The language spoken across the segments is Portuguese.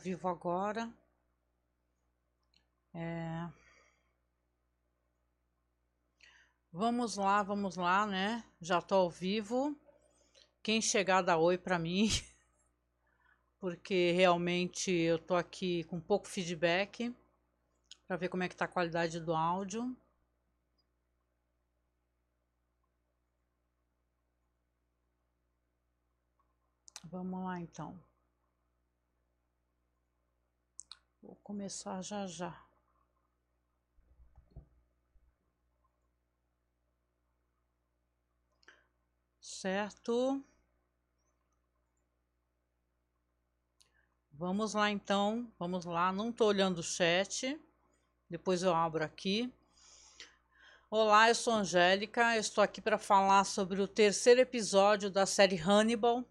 vivo agora. É... Vamos lá, vamos lá, né? Já tô ao vivo. Quem chegar dá oi para mim, porque realmente eu tô aqui com pouco feedback para ver como é que tá a qualidade do áudio. Vamos lá então. Vou começar já já. Certo? Vamos lá então, vamos lá. Não estou olhando o chat. Depois eu abro aqui. Olá, eu sou Angélica. estou aqui para falar sobre o terceiro episódio da série Hannibal.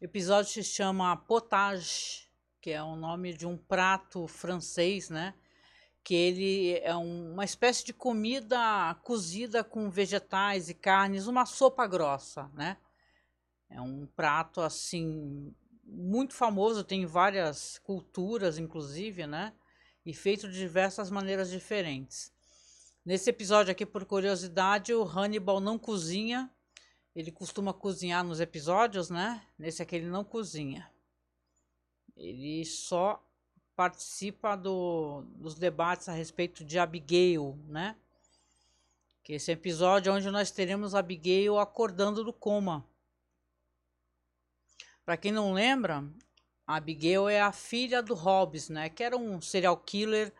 O episódio se chama Potage que é o nome de um prato francês, né? Que ele é um, uma espécie de comida cozida com vegetais e carnes, uma sopa grossa, né? É um prato assim muito famoso, tem várias culturas, inclusive, né? E feito de diversas maneiras diferentes. Nesse episódio aqui, por curiosidade, o Hannibal não cozinha. Ele costuma cozinhar nos episódios, né? Nesse aqui ele não cozinha. Ele só participa do, dos debates a respeito de Abigail, né? Que esse episódio é onde nós teremos Abigail acordando do coma. Para quem não lembra, Abigail é a filha do Hobbes, né? Que era um serial killer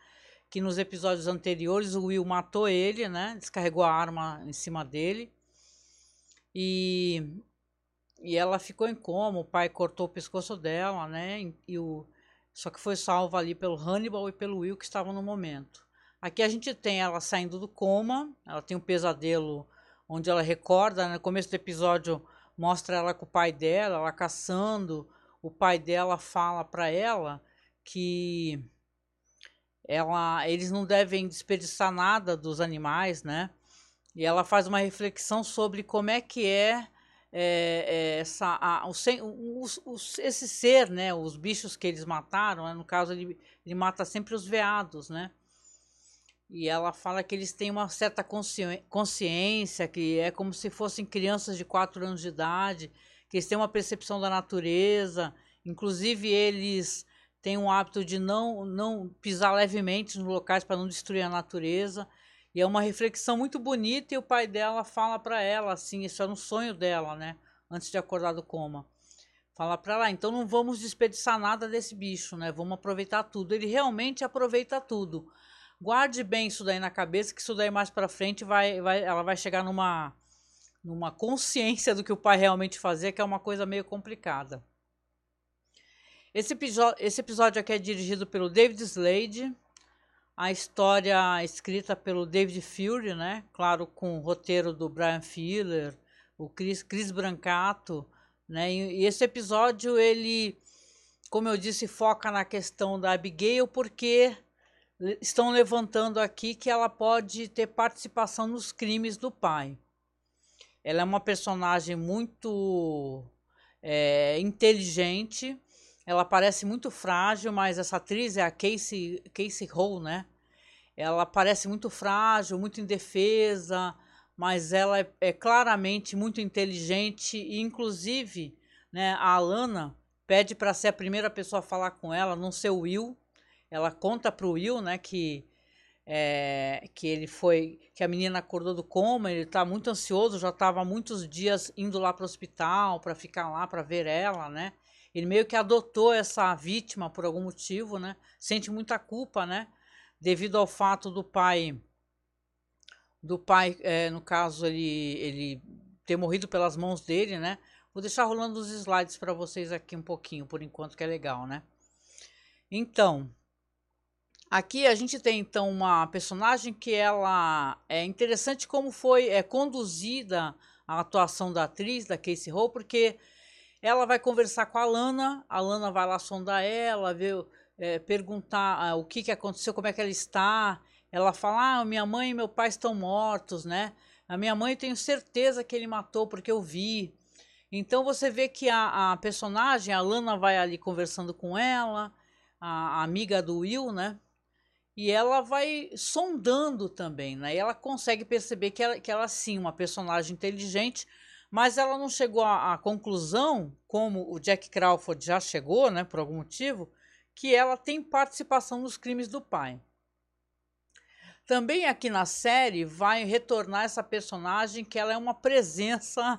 que nos episódios anteriores o Will matou ele, né? Descarregou a arma em cima dele. E e ela ficou em coma, o pai cortou o pescoço dela, né? E o, só que foi salva ali pelo Hannibal e pelo Will que estavam no momento. Aqui a gente tem ela saindo do coma, ela tem um pesadelo onde ela recorda, né? no começo do episódio mostra ela com o pai dela, ela caçando, o pai dela fala para ela que ela, eles não devem desperdiçar nada dos animais, né? E ela faz uma reflexão sobre como é que é é, é, essa, a, o, os, os, esse ser, né, os bichos que eles mataram, né, no caso ele, ele mata sempre os veados, né? E ela fala que eles têm uma certa consciência, que é como se fossem crianças de 4 anos de idade, que eles têm uma percepção da natureza, inclusive eles têm um hábito de não, não pisar levemente nos locais para não destruir a natureza. E é uma reflexão muito bonita e o pai dela fala para ela assim, isso era um sonho dela, né? Antes de acordar do coma. Fala para ela, então não vamos desperdiçar nada desse bicho, né? Vamos aproveitar tudo. Ele realmente aproveita tudo. Guarde bem isso daí na cabeça, que isso daí mais para frente vai, vai, ela vai chegar numa, numa consciência do que o pai realmente fazia, que é uma coisa meio complicada. Esse episódio, esse episódio aqui é dirigido pelo David Slade, a história escrita pelo David Fury, né? Claro, com o roteiro do Brian Fuller, o Chris, Chris Brancato, né? E, e, esse episódio, ele, como eu disse, foca na questão da Abigail, porque estão levantando aqui que ela pode ter participação nos crimes do pai. Ela é uma personagem muito é, inteligente, ela parece muito frágil, mas essa atriz é a Casey, Casey Hall, né? Ela parece muito frágil, muito indefesa, mas ela é, é claramente muito inteligente e, inclusive, né, a Alana pede para ser a primeira pessoa a falar com ela, não ser o Will. Ela conta para o Will, né, que é, que ele foi, que a menina acordou do coma, ele está muito ansioso, já estava muitos dias indo lá para o hospital para ficar lá para ver ela, né? Ele meio que adotou essa vítima por algum motivo, né? Sente muita culpa, né? Devido ao fato do pai, do pai, é, no caso, ele, ele ter morrido pelas mãos dele, né? Vou deixar rolando os slides para vocês aqui um pouquinho, por enquanto, que é legal, né? Então, aqui a gente tem então uma personagem que ela é interessante como foi é conduzida a atuação da atriz, da Casey Ho, porque ela vai conversar com a Lana, a Lana vai lá sondar ela, ver, é, perguntar ah, o que, que aconteceu, como é que ela está. Ela fala: Ah, minha mãe e meu pai estão mortos, né? A minha mãe eu tenho certeza que ele matou porque eu vi. Então você vê que a, a personagem, a Lana vai ali conversando com ela, a amiga do Will, né? E ela vai sondando também, né? E ela consegue perceber que ela, que ela sim, uma personagem inteligente, mas ela não chegou à, à conclusão, como o Jack Crawford já chegou, né, por algum motivo, que ela tem participação nos crimes do pai. Também aqui na série vai retornar essa personagem que ela é uma presença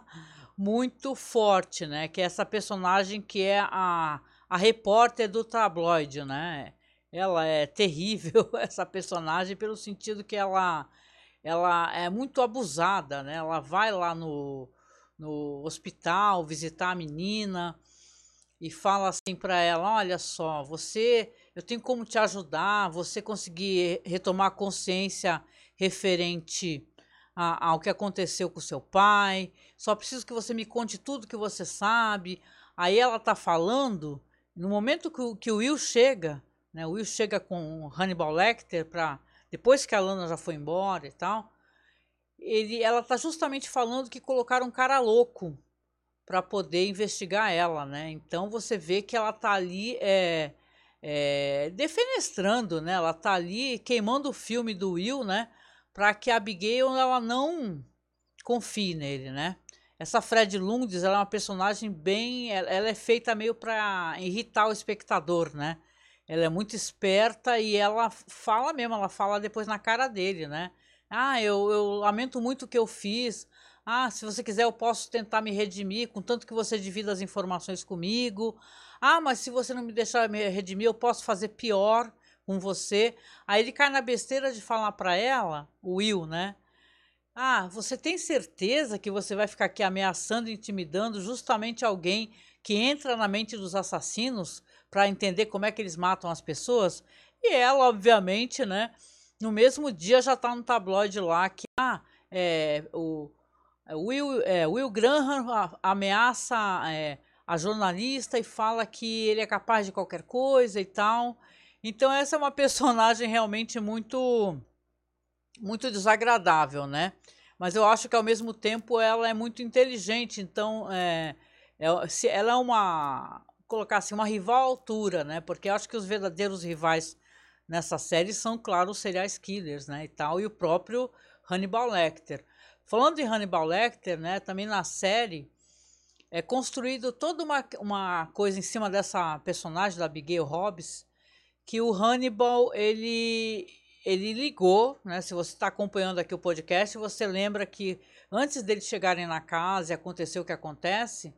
muito forte, né? Que é essa personagem que é a, a repórter do tabloide, né? Ela é terrível essa personagem pelo sentido que ela ela é muito abusada, né? Ela vai lá no, no hospital visitar a menina e fala assim para ela: "Olha só, você eu tenho como te ajudar, você conseguir retomar consciência referente a, ao que aconteceu com seu pai. Só preciso que você me conte tudo que você sabe. Aí ela tá falando, no momento que, que o Will chega, né? O Will chega com Hannibal Lecter para depois que a Lana já foi embora e tal, ele, ela tá justamente falando que colocaram um cara louco para poder investigar ela, né? Então você vê que ela tá ali é, é, defenestrando, né? Ela tá ali queimando o filme do Will, né? Para que a Abigail ela não confie nele, né? Essa Fred Lundes, ela é uma personagem bem, ela é feita meio para irritar o espectador, né? Ela é muito esperta e ela fala mesmo, ela fala depois na cara dele, né? Ah, eu, eu lamento muito o que eu fiz. Ah, se você quiser, eu posso tentar me redimir, contanto que você divida as informações comigo. Ah, mas se você não me deixar me redimir, eu posso fazer pior com você. Aí ele cai na besteira de falar para ela, o Will, né? Ah, você tem certeza que você vai ficar aqui ameaçando, intimidando justamente alguém que entra na mente dos assassinos para entender como é que eles matam as pessoas? E ela, obviamente, né? No mesmo dia já está no tabloide lá que ah, é, o Will, é, Will Graham ameaça é, a jornalista e fala que ele é capaz de qualquer coisa e tal. Então essa é uma personagem realmente muito muito desagradável, né? Mas eu acho que ao mesmo tempo ela é muito inteligente, então é, é, ela é uma colocar assim uma rival à altura, né? Porque eu acho que os verdadeiros rivais nessa série são, claro, os serial killers, né? E tal, e o próprio Hannibal Lecter. Falando de Hannibal Lecter, né? Também na série é construído toda uma, uma coisa em cima dessa personagem da Abigail Hobbs, que o Hannibal ele ele ligou, né? Se você está acompanhando aqui o podcast, você lembra que antes deles chegarem na casa e acontecer o que acontece,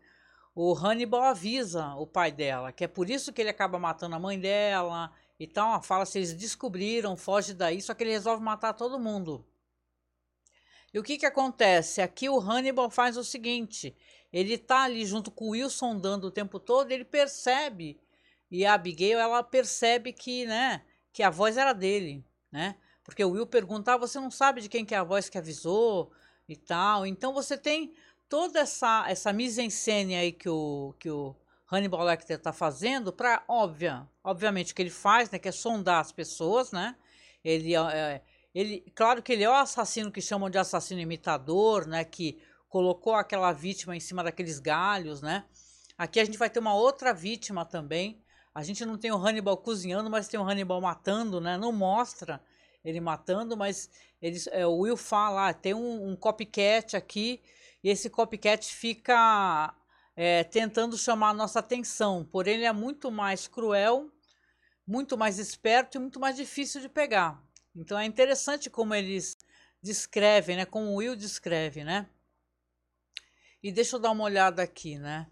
o Hannibal avisa o pai dela, que é por isso que ele acaba matando a mãe dela e tal. Fala se eles descobriram, foge daí, só que ele resolve matar todo mundo. E o que que acontece? Aqui o Hannibal faz o seguinte: ele tá ali junto com o Wilson dando o tempo todo, ele percebe, e a Abigail, ela percebe que, né, que a voz era dele, né? Porque o Will pergunta, ah, você não sabe de quem que é a voz que avisou e tal. Então você tem toda essa essa mise-en-scène aí que o que o Hannibal Lecter está fazendo para óbvia, obviamente o que ele faz, né, que é sondar as pessoas, né? Ele é, ele, claro que ele é o assassino que chamam de assassino imitador, né, que colocou aquela vítima em cima daqueles galhos, né? Aqui a gente vai ter uma outra vítima também. A gente não tem o Hannibal cozinhando, mas tem o Hannibal matando, né? Não mostra ele matando, mas eles, é, o Will fala, ah, tem um, um, copycat aqui, e esse copycat fica é, tentando chamar a nossa atenção, porém ele é muito mais cruel, muito mais esperto e muito mais difícil de pegar. Então é interessante como eles descrevem, né? Como o Will descreve, né? E deixa eu dar uma olhada aqui, né?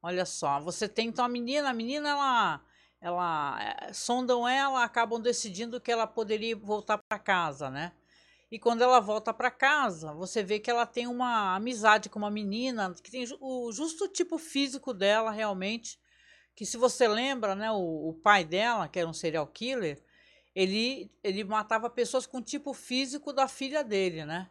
Olha só, você tem então a menina, a menina ela ela é, sondam ela, acabam decidindo que ela poderia voltar para casa, né? E quando ela volta para casa, você vê que ela tem uma amizade com uma menina que tem o justo tipo físico dela realmente, que se você lembra, né, o, o pai dela, que era um serial killer, ele ele matava pessoas com o tipo físico da filha dele, né?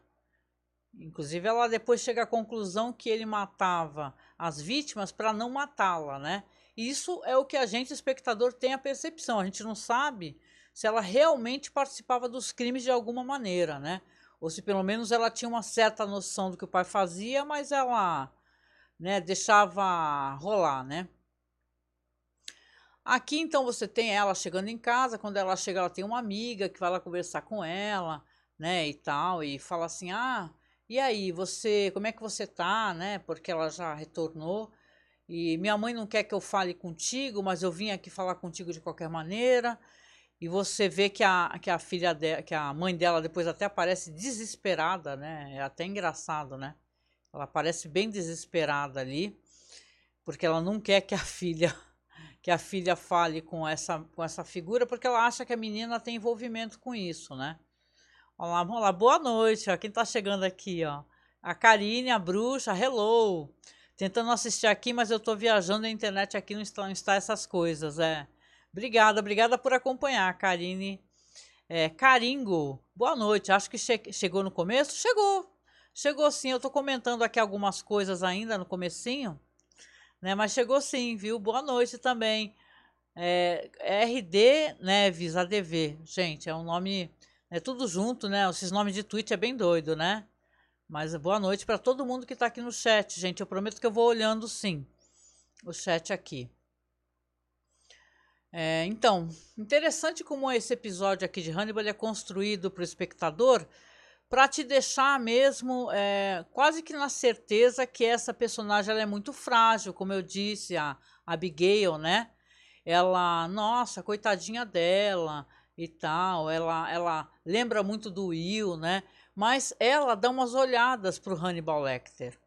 Inclusive, ela depois chega à conclusão que ele matava as vítimas para não matá-la, né? Isso é o que a gente, espectador, tem a percepção. A gente não sabe se ela realmente participava dos crimes de alguma maneira, né? Ou se pelo menos ela tinha uma certa noção do que o pai fazia, mas ela né, deixava rolar, né? Aqui então você tem ela chegando em casa, quando ela chega, ela tem uma amiga que vai lá conversar com ela, né, e tal, e fala assim: "Ah, e aí, você, como é que você tá, né? Porque ela já retornou. E minha mãe não quer que eu fale contigo, mas eu vim aqui falar contigo de qualquer maneira. E você vê que a, que a filha dela, que a mãe dela depois até aparece desesperada, né? É até engraçado, né? Ela parece bem desesperada ali, porque ela não quer que a filha que a filha fale com essa com essa figura, porque ela acha que a menina tem envolvimento com isso, né? Olá, lá, boa noite, ó. Quem tá chegando aqui, ó? A Karine, a bruxa, hello. Tentando assistir aqui, mas eu tô viajando a internet aqui não está, não está essas coisas, é. Obrigada, obrigada por acompanhar, Karine. É, Caringo, boa noite. Acho que che chegou no começo? Chegou. Chegou sim. Eu tô comentando aqui algumas coisas ainda no comecinho, né? Mas chegou sim, viu? Boa noite também. É, RD Neves, ADV. Gente, é um nome é tudo junto, né? Esses nomes de tweet é bem doido, né? Mas boa noite para todo mundo que está aqui no chat, gente. Eu prometo que eu vou olhando sim o chat aqui. É, então, interessante como esse episódio aqui de Hannibal é construído para o espectador para te deixar mesmo é, quase que na certeza que essa personagem ela é muito frágil, como eu disse, a Abigail, né? Ela, nossa, coitadinha dela, e tal. Ela, ela lembra muito do Will, né? Mas ela dá umas olhadas para o Hannibal Lecter,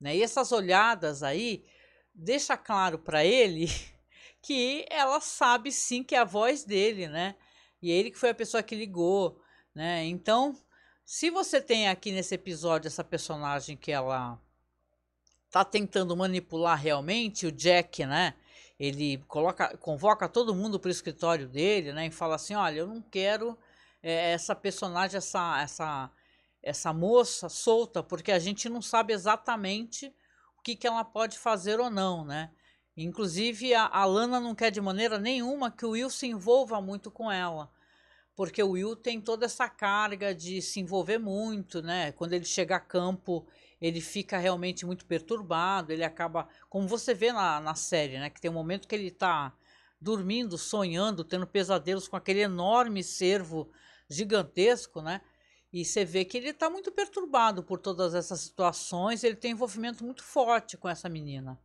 né? E essas olhadas aí deixa claro para ele que ela sabe sim que é a voz dele, né? E ele que foi a pessoa que ligou, né? Então, se você tem aqui nesse episódio essa personagem que ela tá tentando manipular realmente, o Jack, né? ele coloca, convoca todo mundo para o escritório dele, né, e fala assim, olha, eu não quero é, essa personagem, essa, essa, essa moça solta, porque a gente não sabe exatamente o que, que ela pode fazer ou não, né? Inclusive a, a Lana não quer de maneira nenhuma que o Will se envolva muito com ela, porque o Will tem toda essa carga de se envolver muito, né? Quando ele chega a campo, ele fica realmente muito perturbado, ele acaba, como você vê na, na série, né, que tem um momento que ele está dormindo, sonhando, tendo pesadelos com aquele enorme cervo gigantesco, né? E você vê que ele está muito perturbado por todas essas situações, ele tem envolvimento muito forte com essa menina.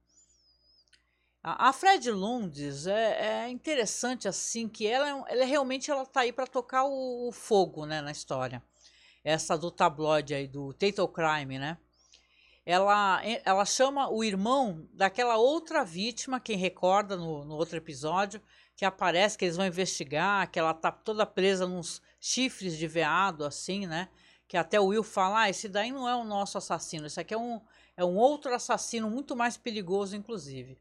A, a Fred Lundes é, é, interessante assim que ela, é ela realmente ela tá aí para tocar o, o, fogo, né, na história. Essa do tabloide aí do Tato Crime, né? ela, ela chama o irmão daquela outra vítima, quem recorda no, no outro episódio, que aparece, que eles vão investigar, que ela tá toda presa nos chifres de veado, assim, né? Que até o Will fala, ah, esse daí não é o nosso assassino, esse aqui é um, é um outro assassino muito mais perigoso, inclusive.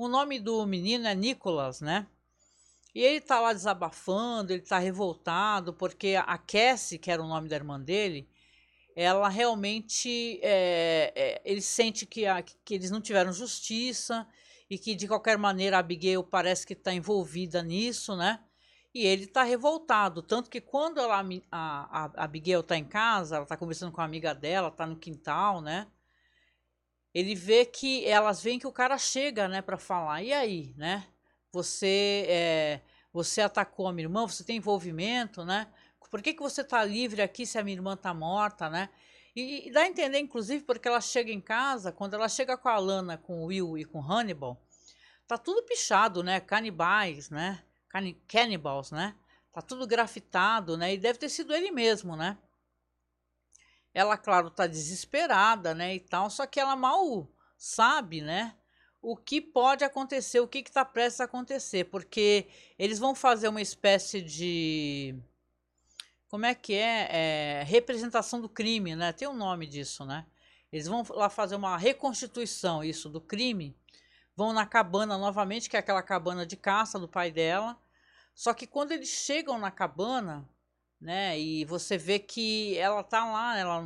O nome do menino é Nicholas, né? E ele tá lá desabafando, ele tá revoltado, porque a Cassie, que era o nome da irmã dele, ela realmente é, é, ele sente que, a, que eles não tiveram justiça e que de qualquer maneira a Abigail parece que está envolvida nisso, né? E ele está revoltado, tanto que quando ela, a, a Abigail está em casa, ela está conversando com a amiga dela, está no quintal, né? Ele vê que elas veem que o cara chega, né, para falar. E aí, né? Você é, você atacou a minha irmã, você tem envolvimento, né? Por que, que você está livre aqui se a minha irmã está morta, né? E, e, dá a entender, inclusive, porque ela chega em casa, quando ela chega com a Lana, com o Will e com o Hannibal, tá tudo pichado, né? Canibais, né? Can cannibals, né? Tá tudo grafitado, né? E deve ter sido ele mesmo, né? Ela, claro, tá desesperada, né? E tal, só que ela mal sabe, né? O que pode acontecer, o que está prestes a acontecer, porque eles vão fazer uma espécie de como é que é, é, representação do crime, né? Tem um nome disso, né? Eles vão lá fazer uma reconstituição isso do crime, vão na cabana novamente, que é aquela cabana de caça do pai dela. Só que quando eles chegam na cabana, né, e você vê que ela tá lá, ela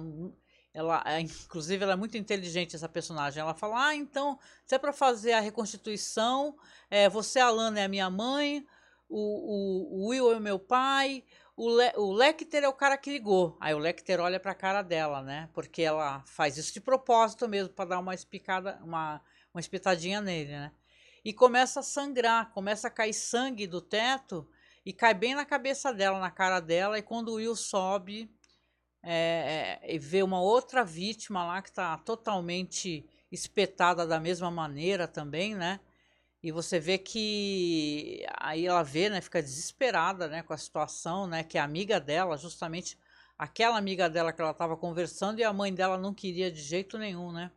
ela, é, inclusive, ela é muito inteligente, essa personagem. Ela fala: Ah, então, se é para fazer a reconstituição, é, você, Alana, é a minha mãe, o, o, o Will é o meu pai, o, Le, o Lecter é o cara que ligou. Aí o Lecter olha para a cara dela, né? Porque ela faz isso de propósito mesmo, para dar uma espicada, uma, uma espetadinha nele, né? e começa a sangrar, começa a cair sangue do teto e cai bem na cabeça dela, na cara dela. E quando o Will sobe é, é, e vê uma outra vítima lá que está totalmente espetada da mesma maneira também, né? E você vê que aí ela vê, né, fica desesperada, né, com a situação, né, que a amiga dela, justamente aquela amiga dela que ela estava conversando e a mãe dela não queria de jeito nenhum, né?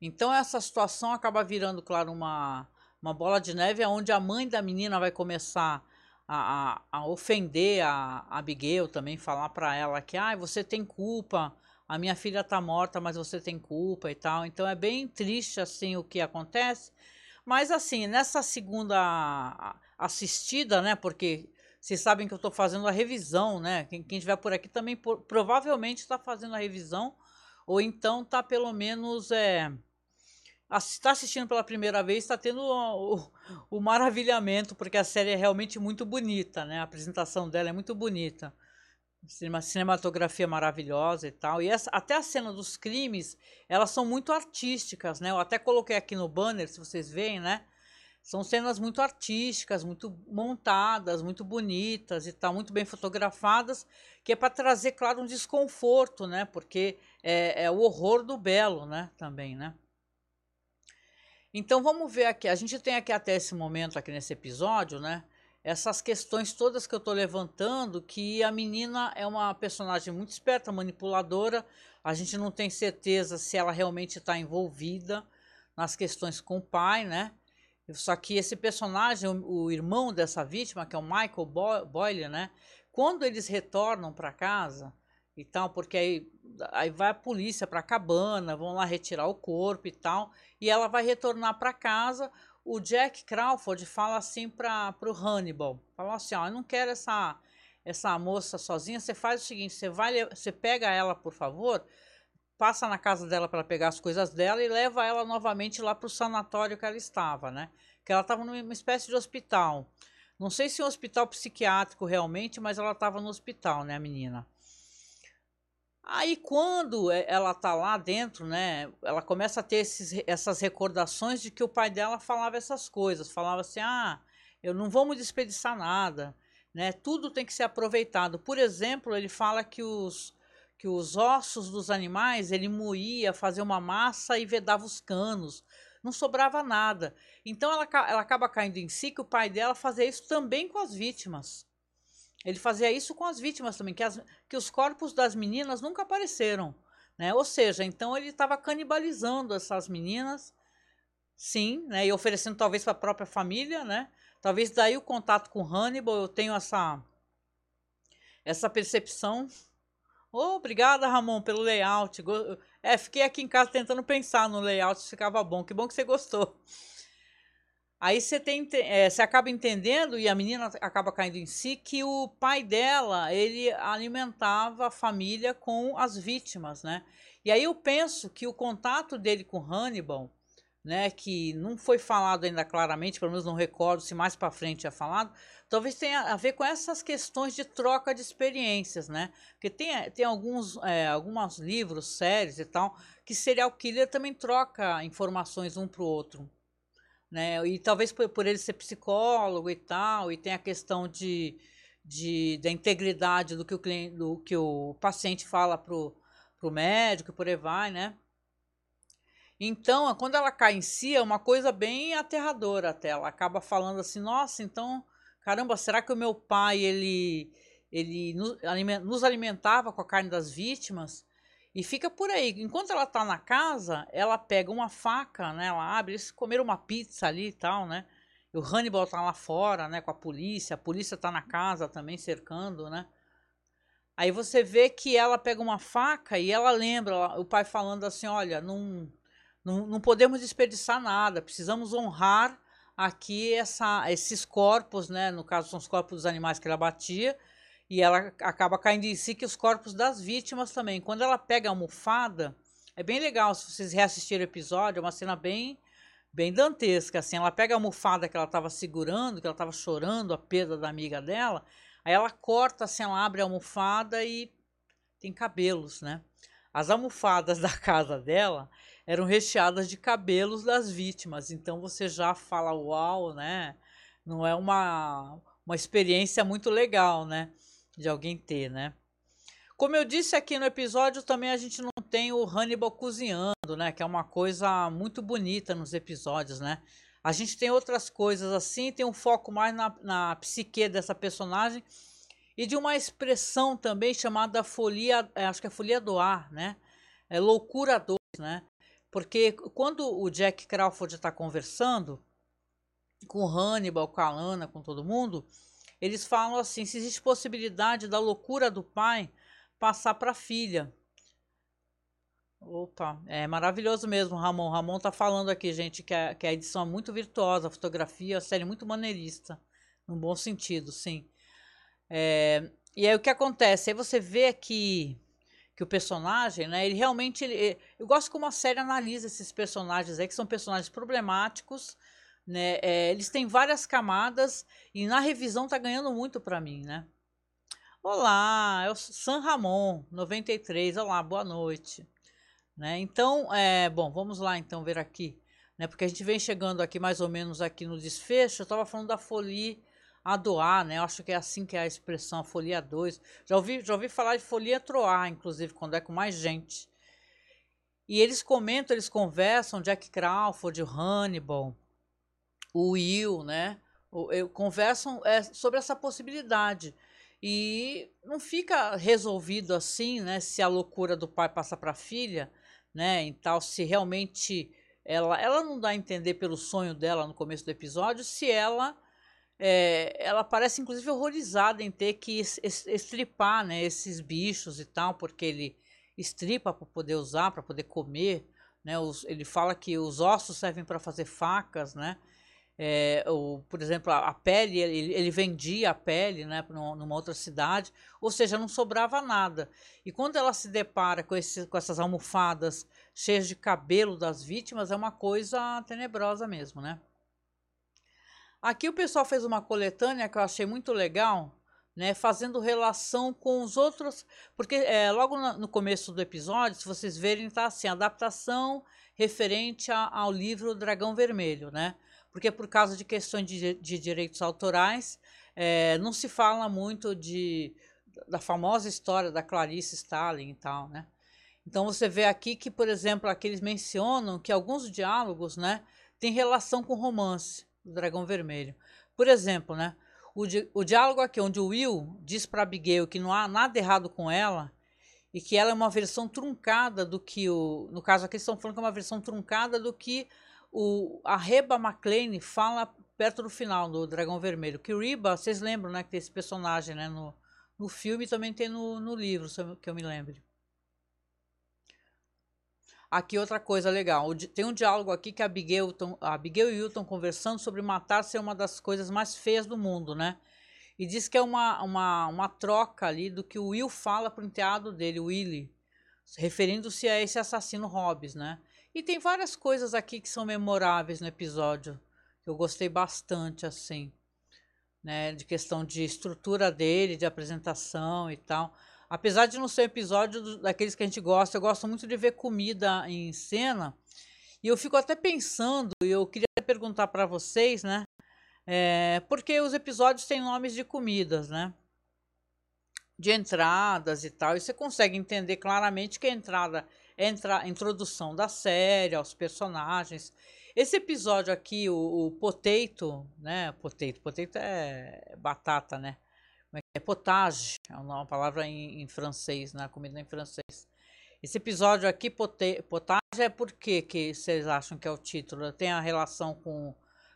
Então essa situação acaba virando, claro, uma, uma bola de neve onde a mãe da menina vai começar a, a, a ofender a, a Abigail também, falar para ela que ah, você tem culpa, a minha filha tá morta, mas você tem culpa e tal. Então é bem triste assim o que acontece. Mas assim, nessa segunda assistida, né, porque vocês sabem que eu estou fazendo a revisão, né? Quem, quem estiver por aqui também por, provavelmente está fazendo a revisão, ou então está pelo menos é, está assistindo pela primeira vez, está tendo o, o, o, maravilhamento, porque a série é realmente muito bonita, né? A apresentação dela é muito bonita. Uma cinematografia maravilhosa e tal. E essa, até a cena dos crimes, elas são muito artísticas, né? Eu até coloquei aqui no banner, se vocês veem, né? São cenas muito artísticas, muito montadas, muito bonitas e tal, muito bem fotografadas, que é para trazer, claro, um desconforto, né? Porque é, é o horror do belo, né? Também, né? Então vamos ver aqui. A gente tem aqui até esse momento, aqui nesse episódio, né? Essas questões todas que eu estou levantando, que a menina é uma personagem muito esperta, manipuladora. A gente não tem certeza se ela realmente está envolvida nas questões com o pai, né? Só que esse personagem, o, o irmão dessa vítima, que é o Michael Boyle, né? Quando eles retornam para casa, e tal, porque aí, aí vai a polícia para a cabana, vão lá retirar o corpo e tal, e ela vai retornar para casa. O Jack Crawford fala assim para o Hannibal, fala assim, ó, eu não quero essa essa moça sozinha, você faz o seguinte, você vai, você pega ela, por favor, passa na casa dela para pegar as coisas dela e leva ela novamente lá para o sanatório que ela estava, né? Que ela estava numa espécie de hospital. Não sei se um hospital psiquiátrico realmente, mas ela estava no hospital, né, a menina. Aí quando ela tá lá dentro, né, ela começa a ter esses, essas recordações de que o pai dela falava essas coisas, falava assim, ah, eu não vou me desperdiçar nada, né, tudo tem que ser aproveitado. Por exemplo, ele fala que os, que os ossos dos animais, ele moía, fazia uma massa e vedava os canos, não sobrava nada. Então ela, ela acaba caindo em si que o pai dela fazia isso também com as vítimas. Ele fazia isso com as vítimas também, que, as, que os corpos das meninas nunca apareceram. Né? Ou seja, então ele estava canibalizando essas meninas, sim, né? e oferecendo talvez para a própria família, né? Talvez daí o contato com Hannibal, eu tenho essa, essa percepção. Oh, obrigada, Ramon, pelo layout. É, fiquei aqui em casa tentando pensar no layout ficava bom. Que bom que você gostou. Aí você tem, é, você acaba entendendo e a menina acaba caindo em si que o pai dela ele alimentava a família com as vítimas, né? E aí eu penso que o contato dele com Hannibal, né, que não foi falado ainda claramente, pelo menos não recordo se mais para frente é falado, talvez tenha a ver com essas questões de troca de experiências, né? Porque tem, tem alguns, é, alguns livros, séries e tal, que serial killer também troca informações um para o outro né? E talvez por, por ele ser psicólogo e tal, e tem a questão de, de da integridade do que o cliente, do que o paciente fala pro, pro médico, por aí vai, né? Então, quando ela cai em si, é uma coisa bem aterradora até. Ela acaba falando assim, nossa, então, caramba, será que o meu pai, ele, ele nos alimentava com a carne das vítimas? E fica por aí. Enquanto ela tá na casa, ela pega uma faca, né? Ela abre, eles comeram uma pizza ali e tal, né? E o Hannibal tá lá fora, né? Com a polícia. A polícia tá na casa também, cercando, né? Aí você vê que ela pega uma faca e ela lembra o pai falando assim: olha, não, não, não podemos desperdiçar nada, precisamos honrar aqui essa, esses corpos, né? No caso, são os corpos dos animais que ela batia e ela acaba caindo em si que os corpos das vítimas também. Quando ela pega a almofada, é bem legal se vocês reassistirem o episódio, é uma cena bem bem dantesca, assim, ela pega a almofada que ela estava segurando, que ela estava chorando a perda da amiga dela, aí ela corta, assim, ela abre a almofada e tem cabelos, né? As almofadas da casa dela, eram recheadas de cabelos das vítimas. Então você já fala, uau, né? Não é uma, uma experiência muito legal, né? De alguém ter, né? Como eu disse aqui no episódio, também a gente não tem o Hannibal cozinhando, né? Que é uma coisa muito bonita nos episódios, né? A gente tem outras coisas assim, tem um foco mais na, na psique dessa personagem e de uma expressão também chamada folia, é, acho que é folia do ar, né? É loucura 2, né? Porque quando o Jack Crawford está conversando com o Hannibal, com a Lana, com todo mundo, eles falam assim: se existe possibilidade da loucura do pai passar para a filha. Opa, é maravilhoso mesmo, Ramon. Ramon tá falando aqui, gente, que a, que a edição é muito virtuosa, a fotografia, a série é muito maneirista, no bom sentido, sim. É, e aí o que acontece? Aí você vê que, que o personagem, né, ele realmente. Ele, eu gosto como a série analisa esses personagens aí, que são personagens problemáticos, né? É, eles têm várias camadas e na revisão tá ganhando muito para mim, né? Olá, é o San Ramon, 93. Olá, boa noite. Né? Então, é, bom, vamos lá então ver aqui. Né? Porque a gente vem chegando aqui mais ou menos aqui no desfecho. Eu estava falando da folia a doar, né? Eu acho que é assim que é a expressão, folia 2. Já ouvi, já ouvi falar de folia troar, inclusive, quando é com mais gente. E eles comentam, eles conversam, Jack Crawford, Hannibal, o Will, né? Conversam é, sobre essa possibilidade e não fica resolvido assim, né? Se a loucura do pai passa para a filha, né? Tal, se realmente ela, ela não dá a entender pelo sonho dela no começo do episódio, se ela é, ela parece inclusive horrorizada em ter que estripar, né? Esses bichos e tal, porque ele estripa para poder usar, para poder comer, né? Os, ele fala que os ossos servem para fazer facas, né? É, ou, por exemplo, a, a pele, ele, ele, vendia a pele né, numa outra cidade, ou seja, não sobrava nada. E quando ela se depara com, esse, com essas almofadas cheias de cabelo das vítimas, é uma coisa tenebrosa mesmo, né? Aqui o pessoal fez uma coletânea que eu achei muito legal, né, fazendo relação com os outros, porque é, logo no começo do episódio, se vocês verem, tá assim, adaptação referente a, ao livro Dragão Vermelho, né? Porque por causa de questões de, de direitos autorais, é, não se fala muito de, da famosa história da Clarice Starling e tal, né? Então você vê aqui que, por exemplo, aqui eles mencionam que alguns diálogos, né, têm relação com o romance do Dragão Vermelho. Por exemplo, né, o, di o diálogo aqui onde o Will diz para Abigail que não há nada errado com ela e que ela é uma versão truncada do que o, no caso aqui eles estão falando que é uma versão truncada do que o, a Reba McLean fala perto do final do Dragão Vermelho. Que o Reba, vocês lembram, né? Que tem esse personagem né, no, no filme e também tem no, no livro, que eu me lembre. Aqui outra coisa legal. Tem um diálogo aqui que a Abigail, a Abigail e estão conversando sobre matar ser uma das coisas mais feias do mundo, né? E diz que é uma, uma, uma troca ali do que o Will fala pro enteado dele, o Willie, referindo-se a esse assassino Hobbes, né? E tem várias coisas aqui que são memoráveis no episódio. Eu gostei bastante, assim. Né, de questão de estrutura dele, de apresentação e tal. Apesar de não ser um episódio daqueles que a gente gosta, eu gosto muito de ver comida em cena. E eu fico até pensando, e eu queria perguntar para vocês, né? É, porque os episódios têm nomes de comidas, né? De entradas e tal. E você consegue entender claramente que a entrada entra a introdução da série, aos personagens. Esse episódio aqui, o, o potato, né? Potato, potato é batata, né? É, é potage, é uma palavra em, em francês, né? Comida em francês. Esse episódio aqui, pote, potage, é por que que vocês acham que é o título? Tem a relação com,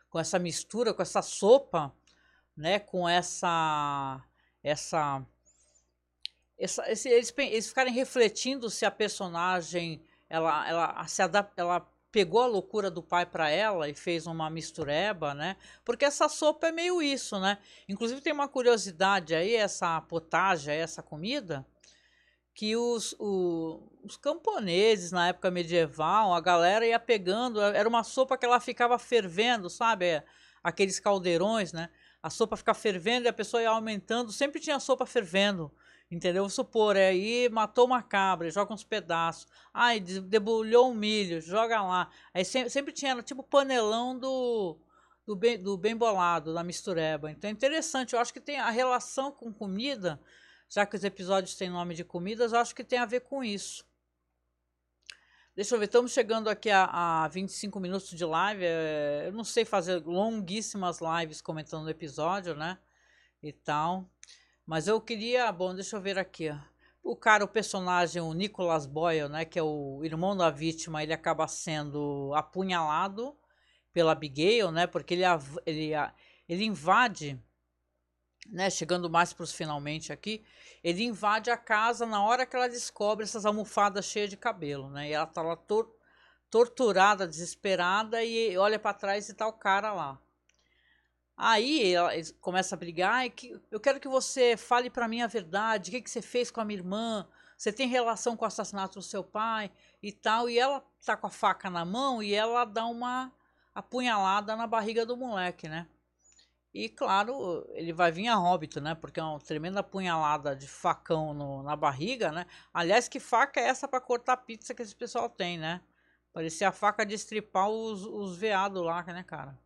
com essa mistura, com essa sopa, né? Com essa essa essa, eles, eles ficarem refletindo se a personagem ela, ela se adapta, ela pegou a loucura do pai para ela e fez uma mistureba, né? Porque essa sopa é meio isso, né? Inclusive tem uma curiosidade aí, essa potagem, essa comida, que os, o, os camponeses na época medieval, a galera ia pegando, era uma sopa que ela ficava fervendo, sabe? Aqueles caldeirões, né? A sopa ficava fervendo e a pessoa ia aumentando, sempre tinha sopa fervendo Entendeu? Supor, é aí matou uma cabra, joga uns pedaços. Ai, debulhou um milho, joga lá. Aí sempre, sempre tinha, tipo, panelão do, do, bem, do bem bolado, da mistureba. Então é interessante, eu acho que tem a relação com comida, já que os episódios têm nome de comidas, eu acho que tem a ver com isso. Deixa eu ver, estamos chegando aqui a, a 25 minutos de live. É, eu não sei fazer longuíssimas lives comentando o episódio, né? E tal. Mas eu queria. Bom, deixa eu ver aqui. O cara, o personagem, o Nicholas Boyle, né? Que é o irmão da vítima, ele acaba sendo apunhalado pela Abigail, né? Porque ele, ele, ele invade né, chegando mais para os finalmente aqui, ele invade a casa na hora que ela descobre essas almofadas cheias de cabelo, né? E ela tá lá tor torturada, desesperada e olha para trás e tá o cara lá. Aí ela começa a brigar, que eu quero que você fale para mim a verdade, o que, que você fez com a minha irmã, você tem relação com o assassinato do seu pai e tal, e ela tá com a faca na mão e ela dá uma apunhalada na barriga do moleque, né? E claro, ele vai vir a óbito, né? Porque é uma tremenda punhalada de facão no, na barriga, né? Aliás, que faca é essa para cortar pizza que esse pessoal tem, né? Parecia a faca de estripar os, os veados lá, né, cara?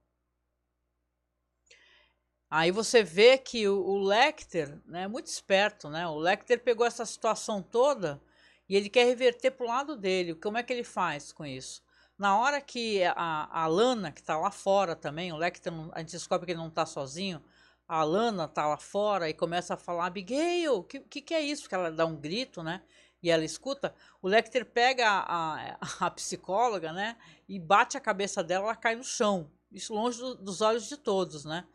Aí você vê que o, o Lecter né, é muito esperto, né? O Lecter pegou essa situação toda e ele quer reverter pro lado dele. Como é que ele faz com isso? Na hora que a, a Lana, que está lá fora também, o Lecter, a gente descobre que ele não está sozinho, a Lana está lá fora e começa a falar, Abigail, o que, que, que, é isso? Porque ela dá um grito, né? E ela escuta. O Lecter pega a, a, a psicóloga, né? E bate a cabeça dela, ela cai no chão. Isso longe do, dos olhos de todos, né?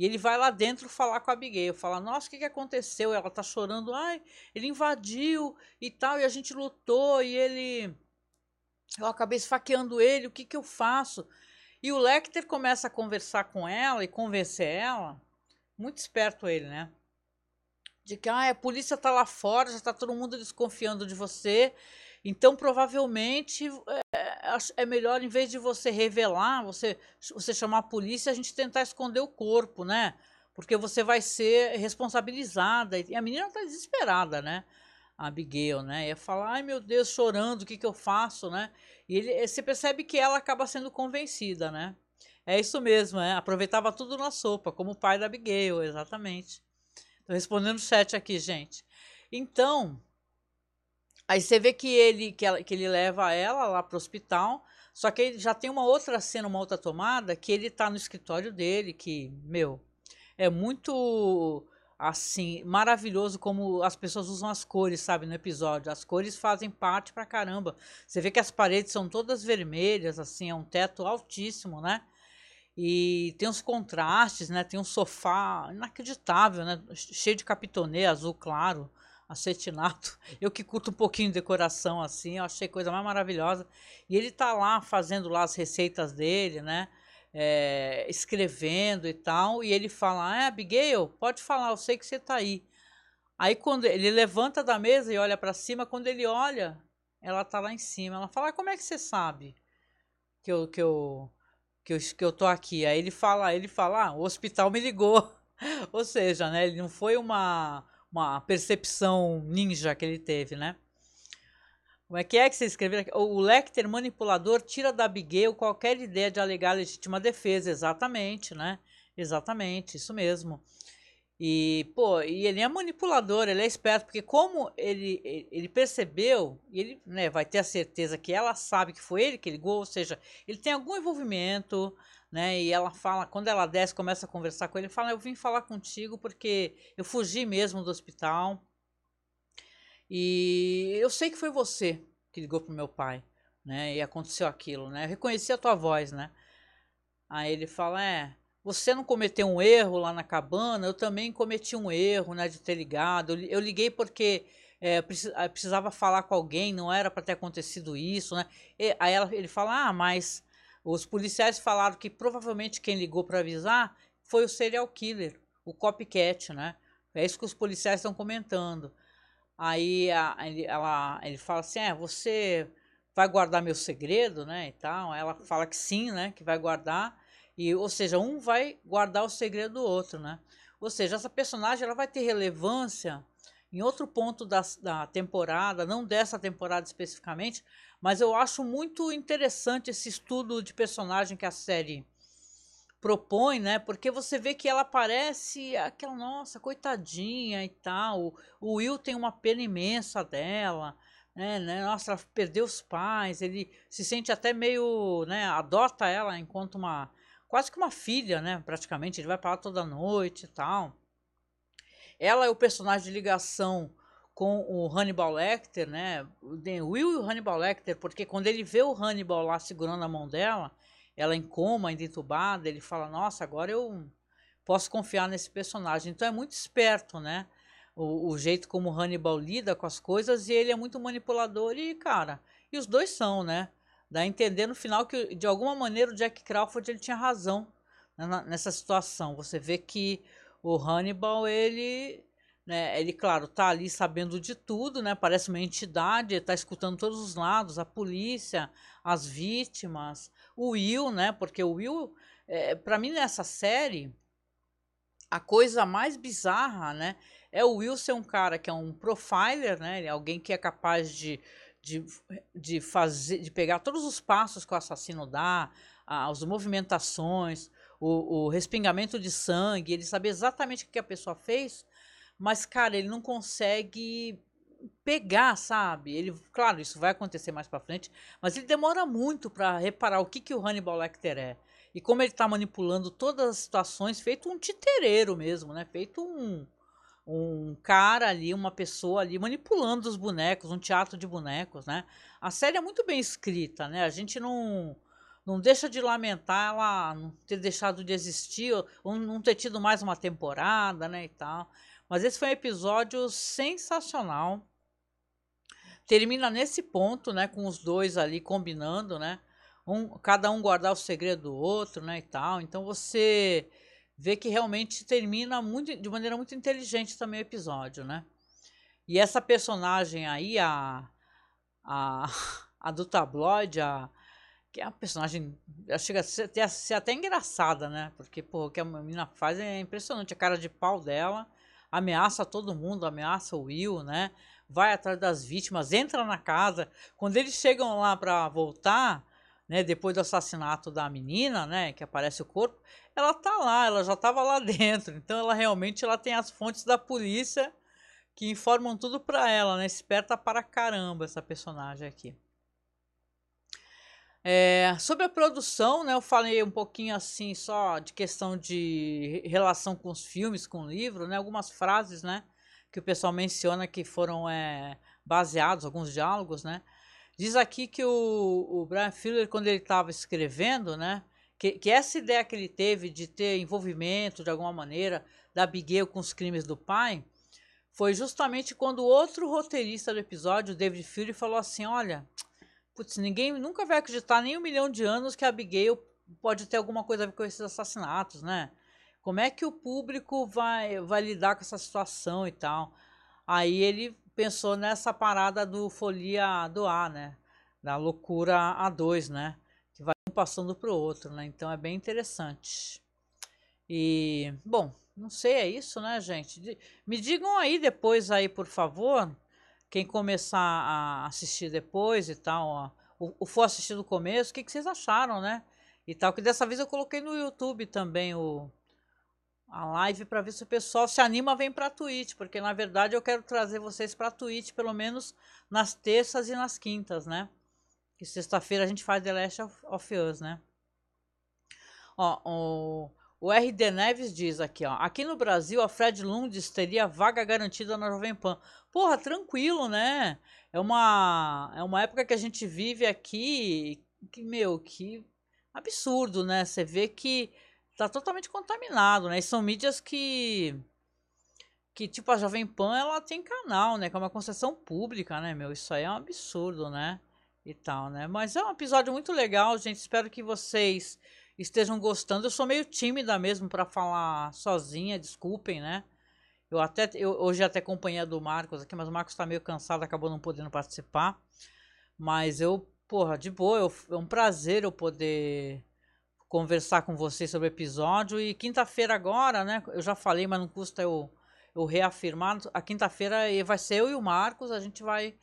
E ele vai lá dentro falar com a Abigail, fala, nossa, o que, que aconteceu? Ela tá chorando, ai, ele invadiu e tal, e a gente lutou, e ele eu acabei esfaqueando ele, o que, que eu faço? E o Lecter começa a conversar com ela e convencer ela, muito esperto ele, né? De que ah, a polícia tá lá fora, já tá todo mundo desconfiando de você, então provavelmente é, é melhor, em vez de você revelar, você, você chamar a polícia, a gente tentar esconder o corpo, né? Porque você vai ser responsabilizada. E a menina tá desesperada, né? a Abigail, né? Ia falar, ai meu Deus, chorando, o que, que eu faço, né? E ele, você percebe que ela acaba sendo convencida, né? É isso mesmo, é. Aproveitava tudo na sopa, como o pai da Abigail, exatamente. Tô respondendo o chat aqui, gente. Então, aí você vê que ele, que, ela, que ele leva ela lá pro hospital, só que ele já tem uma outra cena, uma outra tomada, que ele tá no escritório dele, que, meu, é muito assim, maravilhoso como as pessoas usam as cores, sabe, no episódio. As cores fazem parte pra caramba. Você vê que as paredes são todas vermelhas, assim, é um teto altíssimo, né? E tem uns contrastes, né? Tem um sofá inacreditável, né? Cheio de capitonê azul claro, acetinato. Eu que curto um pouquinho de decoração assim, eu achei coisa mais maravilhosa. E ele tá lá fazendo lá as receitas dele, né? é, escrevendo e tal, e ele fala: Ah, Abigail, pode falar, eu sei que você está aí. Aí quando ele levanta da mesa e olha para cima, quando ele olha, ela está lá em cima. Ela fala: ah, Como é que você sabe que eu, que eu, que eu, que eu tô aqui? Aí ele fala: ele fala ah, O hospital me ligou. Ou seja, né, ele não foi uma, uma percepção ninja que ele teve, né? Como é que é que você escreveu? O Lecter manipulador tira da Abigail qualquer ideia de alegar legítima defesa. Exatamente, né? Exatamente, isso mesmo. E, pô, e ele é manipulador, ele é esperto, porque como ele, ele percebeu, ele né, vai ter a certeza que ela sabe que foi ele que ligou, ou seja, ele tem algum envolvimento, né? E ela fala, quando ela desce, começa a conversar com ele, fala, eu vim falar contigo porque eu fugi mesmo do hospital. E eu sei que foi você que ligou pro meu pai, né? E aconteceu aquilo, né? Eu reconheci a tua voz, né? Aí ele fala: É, você não cometeu um erro lá na cabana, eu também cometi um erro, né? De ter ligado. Eu liguei porque é, precisava falar com alguém, não era para ter acontecido isso, né? E, aí ela, ele fala: Ah, mas os policiais falaram que provavelmente quem ligou para avisar foi o serial killer, o copycat, né? É isso que os policiais estão comentando. Aí a, ele, ela, ele fala assim: é, você vai guardar meu segredo, né? E tal. Ela fala que sim, né? Que vai guardar. E, ou seja, um vai guardar o segredo do outro, né? Ou seja, essa personagem ela vai ter relevância em outro ponto da, da temporada, não dessa temporada especificamente, mas eu acho muito interessante esse estudo de personagem que a série propõe, né? Porque você vê que ela parece aquela, nossa, coitadinha e tal. O Will tem uma pena imensa dela, né, né? Nossa, ela perdeu os pais, ele se sente até meio, né? Adota ela enquanto uma, quase que uma filha, né? Praticamente, ele vai para lá toda noite e tal. Ela é o personagem de ligação com o Hannibal Lecter, né? O Will e o Hannibal Lecter, porque quando ele vê o Hannibal lá segurando a mão dela, ela em coma, ainda entubada, ele fala: Nossa, agora eu posso confiar nesse personagem. Então é muito esperto, né? O, o jeito como Hannibal lida com as coisas e ele é muito manipulador e, cara, e os dois são, né? Dá a entender no final que, de alguma maneira, o Jack Crawford ele tinha razão né, nessa situação. Você vê que o Hannibal, ele né? Ele, claro, tá ali sabendo de tudo, né? Parece uma entidade, está escutando todos os lados, a polícia, as vítimas, o Will, né? Porque o Will, é, para mim nessa série, a coisa mais bizarra, né? É o Will ser um cara que é um profiler, né? Ele é alguém que é capaz de, de, de fazer, de pegar todos os passos que o assassino dá, as movimentações, o, o respingamento de sangue, ele saber exatamente o que a pessoa fez mas, cara, ele não consegue pegar, sabe? Ele, claro, isso vai acontecer mais para frente, mas ele demora muito para reparar o que, que o Hannibal Lecter é. E como ele tá manipulando todas as situações, feito um titereiro mesmo, né? Feito um, um cara ali, uma pessoa ali manipulando os bonecos, um teatro de bonecos, né? A série é muito bem escrita, né? A gente não não deixa de lamentar ela não ter deixado de existir, ou não ter tido mais uma temporada, né, e tal. Mas esse foi um episódio sensacional. Termina nesse ponto, né, com os dois ali combinando, né? Um, cada um guardar o segredo do outro, né, e tal. Então você vê que realmente termina muito, de maneira muito inteligente também o episódio, né? E essa personagem aí, a, a, a do tabloide, a, que é a personagem, chega a ser, a ser até engraçada, né? Porque, pô, o que a menina faz é impressionante, a cara de pau dela ameaça todo mundo, ameaça o Will, né? Vai atrás das vítimas, entra na casa. Quando eles chegam lá para voltar, né, depois do assassinato da menina, né, que aparece o corpo, ela tá lá, ela já estava lá dentro. Então ela realmente ela tem as fontes da polícia que informam tudo para ela, né? Esperta para caramba essa personagem aqui. É, sobre a produção, né, eu falei um pouquinho assim só de questão de relação com os filmes, com o livro, né, algumas frases, né, que o pessoal menciona que foram é, baseados, alguns diálogos, né. Diz aqui que o, o Brian Fuller, quando ele estava escrevendo, né, que, que, essa ideia que ele teve de ter envolvimento de alguma maneira da Abigail com os crimes do pai, foi justamente quando outro roteirista do episódio, David Fuller, falou assim, olha Putz, ninguém nunca vai acreditar nem um milhão de anos que a Abigail pode ter alguma coisa a ver com esses assassinatos, né? Como é que o público vai, vai lidar com essa situação e tal? Aí ele pensou nessa parada do folia do A, né? Da loucura A2, né? Passando pro outro, né? Então é bem interessante. E, bom, não sei, é isso, né, gente? Me digam aí depois aí, por favor, quem começar a assistir depois e tal, ó, o, o for assistir do começo, o que, que vocês acharam, né? E tal, que dessa vez eu coloquei no YouTube também o, a live para ver se o pessoal se anima vem para Twitch, porque na verdade eu quero trazer vocês para Twitch pelo menos nas terças e nas quintas, né? Que sexta-feira a gente faz The Last of, Us, né? Ó, o, o RD Neves diz aqui, ó. Aqui no Brasil, a Fred Lundes teria vaga garantida na Jovem Pan. Porra, tranquilo, né? É uma, é uma época que a gente vive aqui que, meu, que absurdo, né? Você vê que tá totalmente contaminado, né? E são mídias que que tipo a Jovem Pan ela tem canal, né? Que é uma concessão pública, né, meu? Isso aí é um absurdo, né? E tal, né? Mas é um episódio muito legal, gente. Espero que vocês estejam gostando. Eu sou meio tímida mesmo para falar sozinha, desculpem, né? Eu até eu, hoje até companhia do Marcos aqui, mas o Marcos está meio cansado, acabou não podendo participar. Mas eu, porra, de boa, eu, é um prazer eu poder conversar com vocês sobre o episódio. E quinta-feira agora, né? Eu já falei, mas não custa eu, eu reafirmar, a quinta-feira vai ser eu e o Marcos, a gente vai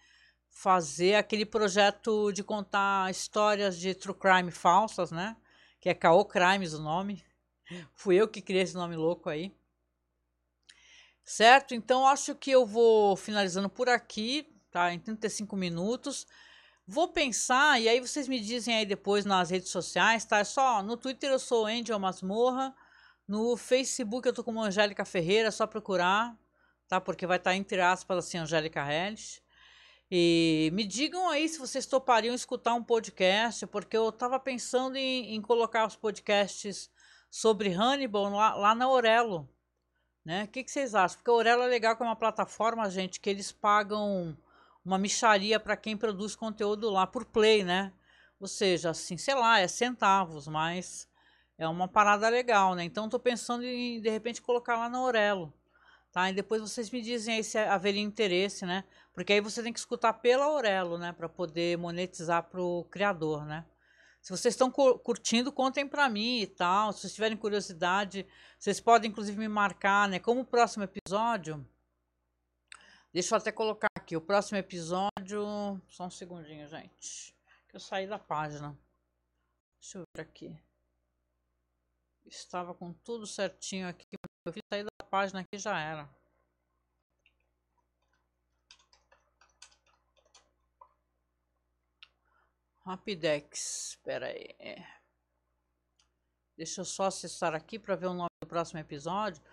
fazer aquele projeto de contar histórias de true crime falsas, né? Que é Caô Crimes o nome. Fui eu que criei esse nome louco aí. Certo? Então acho que eu vou finalizando por aqui, tá? Em 35 minutos. Vou pensar, e aí vocês me dizem aí depois nas redes sociais, tá? É só no Twitter eu sou Angel Masmorra, no Facebook eu tô como Angélica Ferreira, é só procurar, tá? Porque vai estar tá entre aspas assim, Angélica Hellis. E me digam aí se vocês topariam escutar um podcast, porque eu estava pensando em, em, colocar os podcasts sobre Hannibal lá, lá na Aurelo. Né? O que, que, vocês acham? Porque a Aurelo é legal com é uma plataforma, gente, que eles pagam uma micharia para quem produz conteúdo lá por play, né? Ou seja, assim, sei lá, é centavos, mas é uma parada legal, né? Então estou pensando em de repente colocar lá na Aurelo, tá? E depois vocês me dizem aí se haveria interesse, né? Porque aí você tem que escutar pela Aurelo, né, para poder monetizar pro criador, né? Se vocês estão curtindo, contem para mim e tal. Se vocês tiverem curiosidade, vocês podem inclusive me marcar, né? Como o próximo episódio, Deixa eu até colocar aqui o próximo episódio. Só um segundinho, gente. Que eu saí da página. Deixa eu ver aqui. Estava com tudo certinho aqui. Eu fiz sair da página aqui já era. Rapidex. Espera aí. Deixa eu só acessar aqui para ver o nome do próximo episódio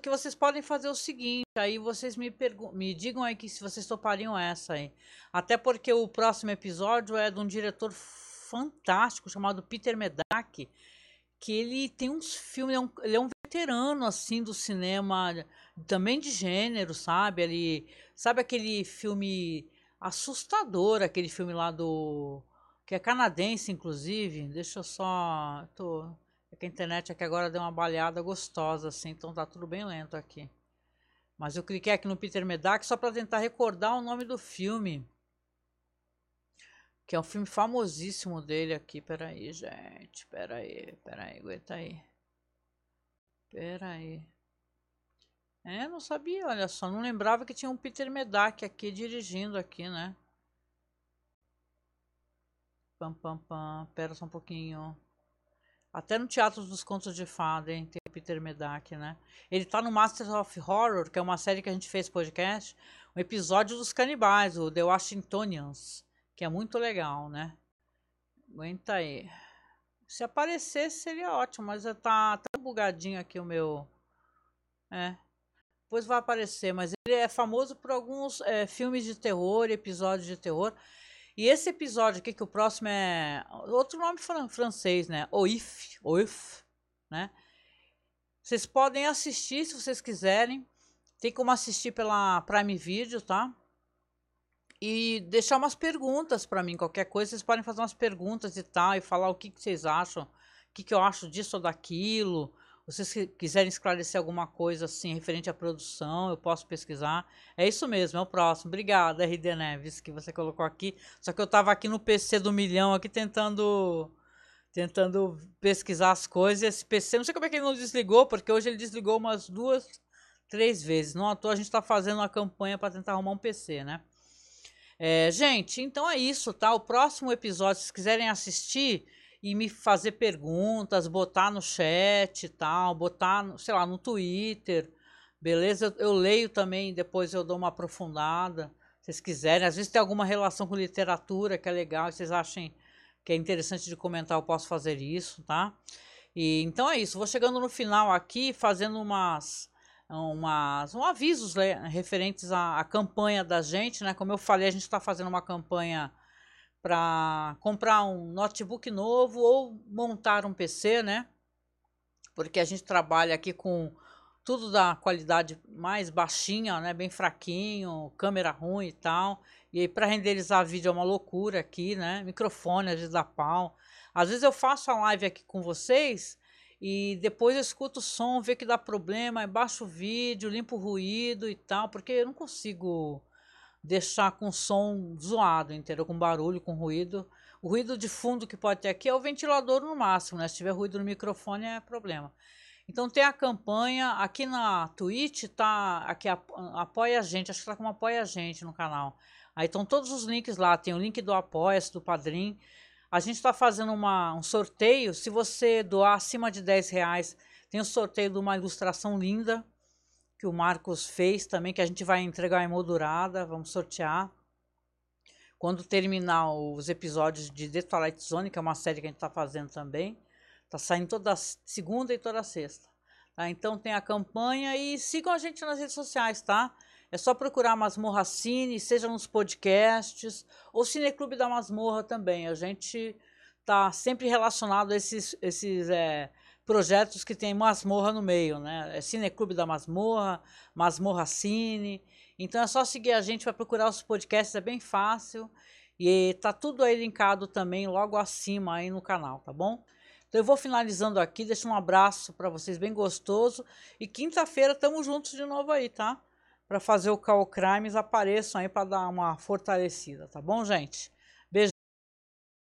que, vocês podem fazer o seguinte, aí vocês me, me digam aí que se vocês topariam essa aí. Até porque o próximo episódio é de um diretor fantástico chamado Peter Medak, que ele tem uns filmes, ele é um, ele é um veterano assim do cinema, também de gênero, sabe? Ele sabe aquele filme assustador, aquele filme lá do que é canadense inclusive. Deixa eu só, tô é que a internet aqui agora deu uma baleada gostosa, assim, então tá tudo bem lento aqui. Mas eu cliquei aqui no Peter Medak só para tentar recordar o nome do filme. Que é um filme famosíssimo dele aqui. Peraí, gente. Peraí, peraí, aguenta aí. Peraí. É, não sabia, olha só. Não lembrava que tinha um Peter Medak aqui dirigindo aqui, né? Pam, pam, pam. Pera só um pouquinho. Até no Teatro dos Contos de Fada, hein, tem Peter Medak, né? Ele tá no Masters of Horror, que é uma série que a gente fez podcast, um episódio dos canibais, o The Washingtonians, que é muito legal, né? Aguenta aí. Se aparecesse seria ótimo, mas tá tão bugadinho aqui o meu. É. Depois vai aparecer, mas ele é famoso por alguns é, filmes de terror, episódios de terror. E esse episódio aqui, que o próximo é outro nome fran francês, né? Oif, Oif, né? Vocês podem assistir se vocês quiserem. Tem como assistir pela Prime Video, tá? E deixar umas perguntas para mim, qualquer coisa, vocês podem fazer umas perguntas e tal, e falar o que, que vocês acham, o que, que eu acho disso ou daquilo, vocês quiserem esclarecer alguma coisa assim referente à produção, eu posso pesquisar. É isso mesmo, é o próximo. Obrigada, RD Neves, que você colocou aqui. Só que eu estava aqui no PC do milhão aqui tentando tentando pesquisar as coisas. Esse PC, não sei como é que ele não desligou, porque hoje ele desligou umas duas, três vezes. Não à toa a gente está fazendo uma campanha para tentar arrumar um PC, né? É, gente, então é isso, tá? O próximo episódio, se quiserem assistir, e me fazer perguntas, botar no chat e tal, botar, sei lá, no Twitter, beleza? Eu, eu leio também, depois eu dou uma aprofundada, se vocês quiserem. Às vezes tem alguma relação com literatura que é legal, vocês achem que é interessante de comentar, eu posso fazer isso, tá? E então é isso, vou chegando no final aqui, fazendo umas umas um avisos né, referentes à, à campanha da gente, né? Como eu falei, a gente está fazendo uma campanha para comprar um notebook novo ou montar um PC, né? Porque a gente trabalha aqui com tudo da qualidade mais baixinha, né? Bem fraquinho, câmera ruim e tal. E aí para renderizar vídeo é uma loucura aqui, né? Microfone às vezes dá pau. Às vezes eu faço a live aqui com vocês e depois eu escuto o som, vê que dá problema, baixo o vídeo, limpo o ruído e tal, porque eu não consigo deixar com som zoado, entendeu? Com barulho, com ruído. O ruído de fundo que pode ter aqui é o ventilador no máximo, né? Se tiver ruído no microfone é problema. Então tem a campanha aqui na Twitch, tá aqui apoia a gente, acho que tá como apoia a gente no canal. Aí estão todos os links lá, tem o link do apoia do Padrim. A gente está fazendo uma, um sorteio, se você doar acima de 10 reais, tem o sorteio de uma ilustração linda que o Marcos fez também, que a gente vai entregar em moldurada, vamos sortear. Quando terminar os episódios de The Twilight Zone, que é uma série que a gente está fazendo também, Tá saindo toda segunda e toda sexta. Tá? Então tem a campanha e sigam a gente nas redes sociais, tá? É só procurar Masmorra Cine, seja nos podcasts ou Cineclube da Masmorra também. A gente tá sempre relacionado a esses, esses é, projetos que tem masmorra no meio, né? É Cineclube da Masmorra, Masmorra Cine. Então é só seguir a gente para procurar os podcasts, é bem fácil. E tá tudo aí linkado também logo acima aí no canal, tá bom? Então eu vou finalizando aqui, deixo um abraço para vocês bem gostoso e quinta-feira estamos juntos de novo aí, tá? Para fazer o Call Crimes apareçam aí para dar uma fortalecida, tá bom, gente?